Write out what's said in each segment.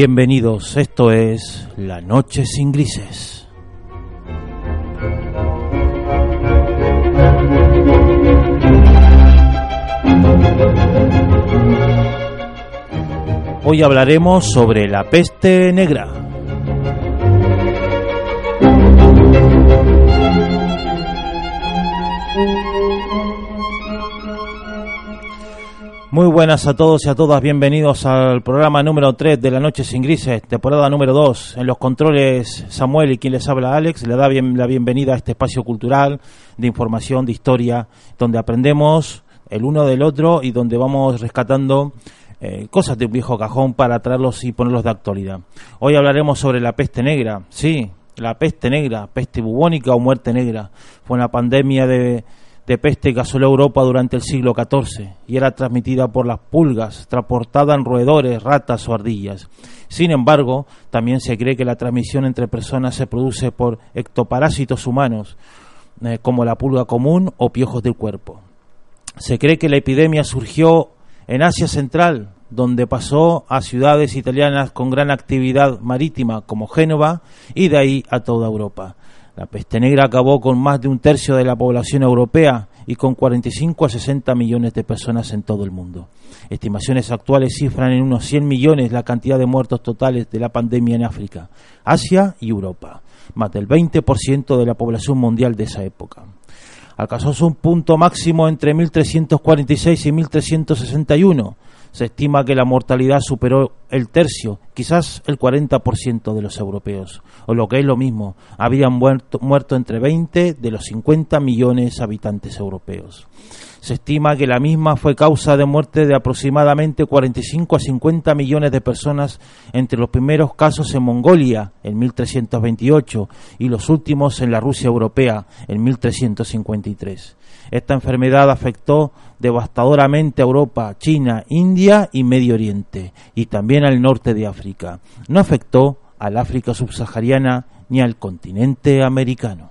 Bienvenidos, esto es La Noche sin Grises. Hoy hablaremos sobre la peste negra. Muy buenas a todos y a todas, bienvenidos al programa número 3 de La Noche sin Grises, temporada número 2. En los controles Samuel y quien les habla Alex, le da bien, la bienvenida a este espacio cultural de información, de historia, donde aprendemos el uno del otro y donde vamos rescatando eh, cosas de un viejo cajón para traerlos y ponerlos de actualidad. Hoy hablaremos sobre la peste negra, sí, la peste negra, peste bubónica o muerte negra. Fue una pandemia de, de peste que asoló Europa durante el siglo XIV y era transmitida por las pulgas, transportada en roedores, ratas o ardillas. Sin embargo, también se cree que la transmisión entre personas se produce por ectoparásitos humanos, eh, como la pulga común o piojos del cuerpo. Se cree que la epidemia surgió en Asia Central, donde pasó a ciudades italianas con gran actividad marítima como Génova y de ahí a toda Europa. La peste negra acabó con más de un tercio de la población europea y con 45 a 60 millones de personas en todo el mundo. Estimaciones actuales cifran en unos 100 millones la cantidad de muertos totales de la pandemia en África, Asia y Europa, más del 20% de la población mundial de esa época alcanzó un punto máximo entre 1346 y 1361. Se estima que la mortalidad superó el tercio, quizás el 40% de los europeos, o lo que es lo mismo, habían muerto, muerto entre 20 de los 50 millones habitantes europeos. Se estima que la misma fue causa de muerte de aproximadamente 45 a 50 millones de personas entre los primeros casos en Mongolia en 1328 y los últimos en la Rusia europea en 1353. Esta enfermedad afectó devastadoramente a Europa, China, India y Medio Oriente y también al norte de África. No afectó al África subsahariana ni al continente americano.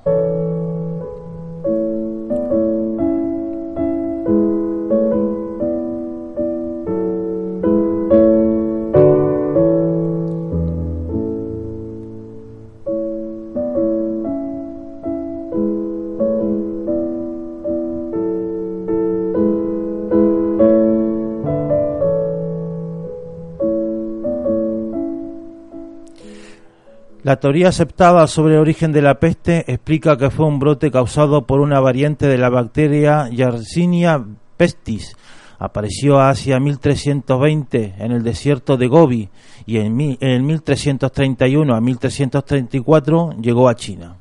La teoría aceptada sobre el origen de la peste explica que fue un brote causado por una variante de la bacteria Yersinia pestis. Apareció hacia 1320 en el desierto de Gobi y en, en 1331 a 1334 llegó a China,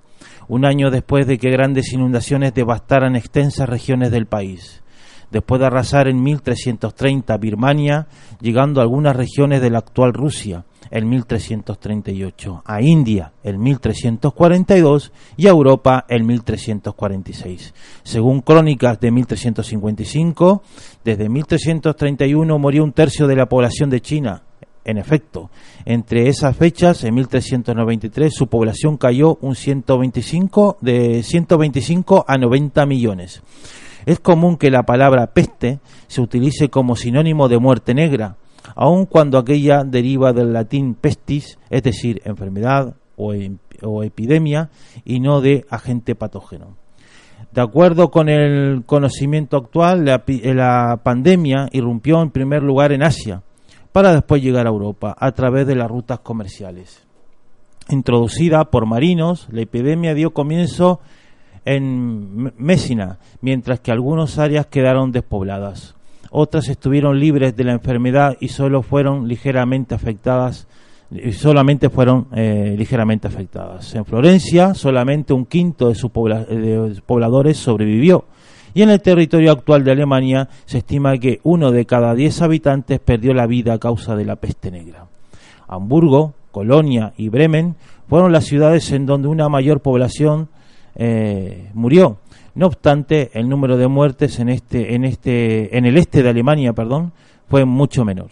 un año después de que grandes inundaciones devastaran extensas regiones del país después de arrasar en 1330 Birmania, llegando a algunas regiones de la actual Rusia en 1338, a India en 1342 y a Europa en 1346. Según crónicas de 1355, desde 1331 murió un tercio de la población de China. En efecto, entre esas fechas, en 1393, su población cayó un 125 de 125 a 90 millones. Es común que la palabra peste se utilice como sinónimo de muerte negra, aun cuando aquella deriva del latín pestis, es decir, enfermedad o, epidemia, y no de agente patógeno. De acuerdo con el conocimiento actual, la, la, pandemia irrumpió en primer lugar en Asia, para después llegar a Europa a través de las rutas comerciales. Introducida por marinos, la epidemia dio comienzo en Messina, mientras que algunas áreas quedaron despobladas. Otras estuvieron libres de la enfermedad y solo fueron ligeramente afectadas y solamente fueron eh, ligeramente afectadas. En Florencia solamente un quinto de sus pobladores sobrevivió y en el territorio actual de Alemania se estima que uno de cada diez habitantes perdió la vida a causa de la peste negra. Hamburgo, Colonia y Bremen fueron las ciudades en donde una mayor población eh, murió. No obstante, el número de muertes en este, en este, en el este de Alemania, perdón, fue mucho menor.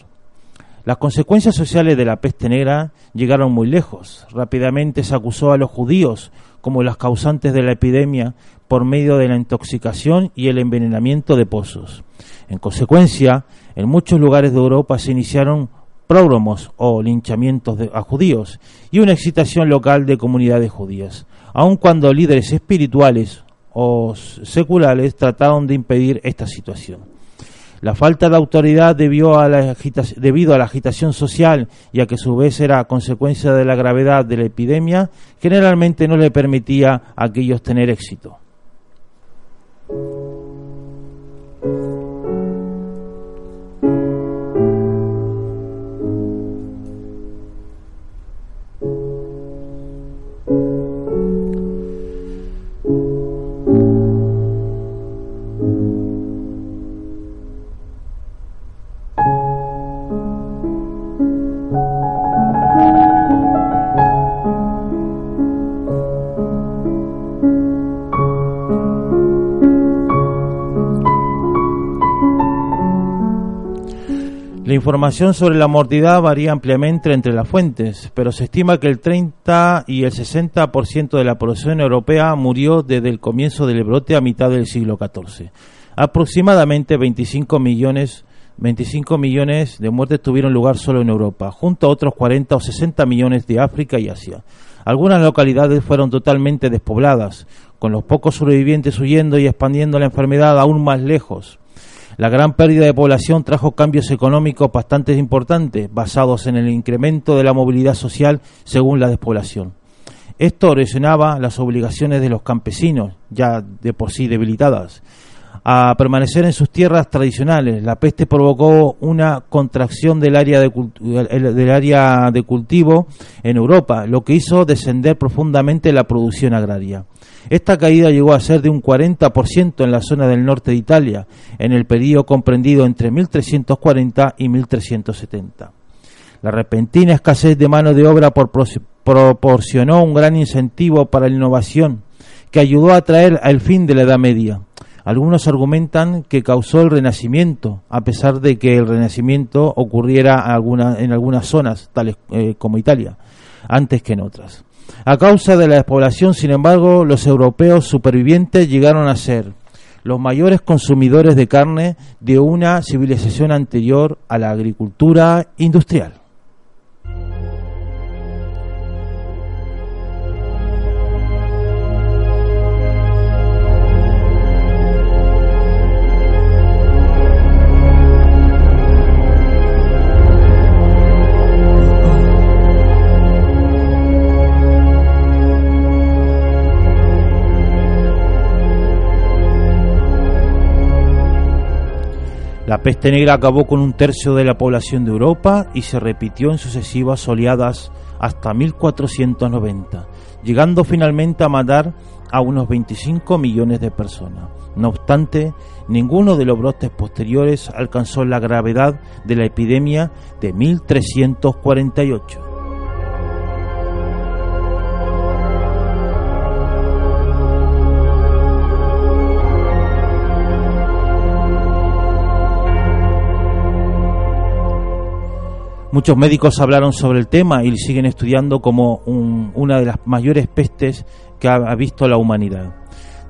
Las consecuencias sociales de la peste negra llegaron muy lejos. Rápidamente se acusó a los judíos como los causantes de la epidemia por medio de la intoxicación y el envenenamiento de pozos. En consecuencia, en muchos lugares de Europa se iniciaron prógromos o linchamientos a judíos y una excitación local de comunidades judías, aun cuando líderes espirituales o seculares trataron de impedir esta situación. La falta de autoridad debió a la debido a la agitación social y a que a su vez era consecuencia de la gravedad de la epidemia, generalmente no le permitía a aquellos tener éxito. La información sobre la mortandad varía ampliamente entre las fuentes, pero se estima que el 30 y el 60% de la población europea murió desde el comienzo del brote a mitad del siglo XIV. Aproximadamente 25 millones 25 millones de muertes tuvieron lugar solo en Europa, junto a otros 40 o 60 millones de África y Asia. Algunas localidades fueron totalmente despobladas, con los pocos sobrevivientes huyendo y expandiendo la enfermedad aún más lejos. La gran pérdida de población trajo cambios económicos bastante importantes, basados en el incremento de la movilidad social según la despoblación. Esto erosionaba las obligaciones de los campesinos, ya de por sí debilitadas, a permanecer en sus tierras tradicionales. La peste provocó una contracción del área de, del área de cultivo en Europa, lo que hizo descender profundamente la producción agraria. Esta caída llegó a ser de un 40% en la zona del norte de Italia, en el periodo comprendido entre 1340 y 1370. La repentina escasez de mano de obra proporcionó un gran incentivo para la innovación, que ayudó a traer al fin de la Edad Media. Algunos argumentan que causó el Renacimiento, a pesar de que el Renacimiento ocurriera en algunas zonas, tales eh, como Italia, antes que en otras. A causa de la despoblación, sin embargo, los europeos supervivientes llegaron a ser los mayores consumidores de carne de una civilización anterior a la agricultura industrial. La peste negra acabó con un tercio de la población de Europa y se repitió en sucesivas oleadas hasta 1490, llegando finalmente a matar a unos 25 millones de personas. No obstante, ninguno de los brotes posteriores alcanzó la gravedad de la epidemia de 1348. Muchos médicos hablaron sobre el tema y siguen estudiando como una de las mayores pestes que ha, visto la humanidad.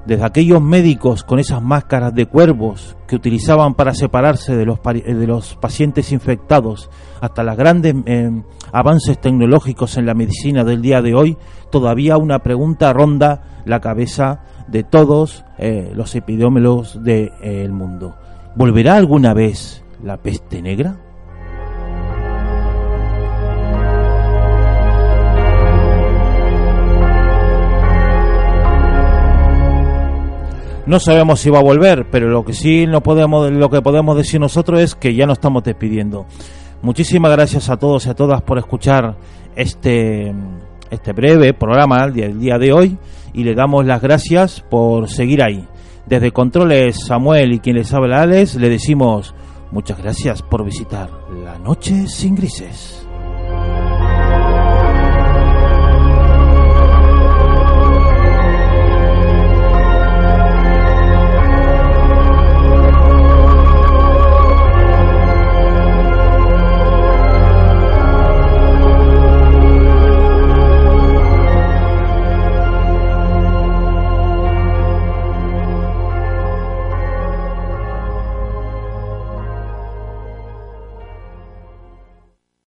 Desde aquellos médicos con esas máscaras de cuervos que utilizaban para separarse de los, de los pacientes infectados, hasta los grandes eh, avances tecnológicos en la medicina del día de hoy, todavía una pregunta ronda la cabeza de todos eh, los epidemiólogos del eh, mundo. ¿Volverá alguna vez la peste negra? No sabemos si va a volver, pero lo que sí no podemos, lo que podemos decir nosotros es que ya nos estamos despidiendo. Muchísimas gracias a todos y a todas por escuchar este, este breve programa del día de hoy y le damos las gracias por seguir ahí. Desde Controles Samuel y quien les habla Alex, le decimos muchas gracias por visitar La Noche sin Grises.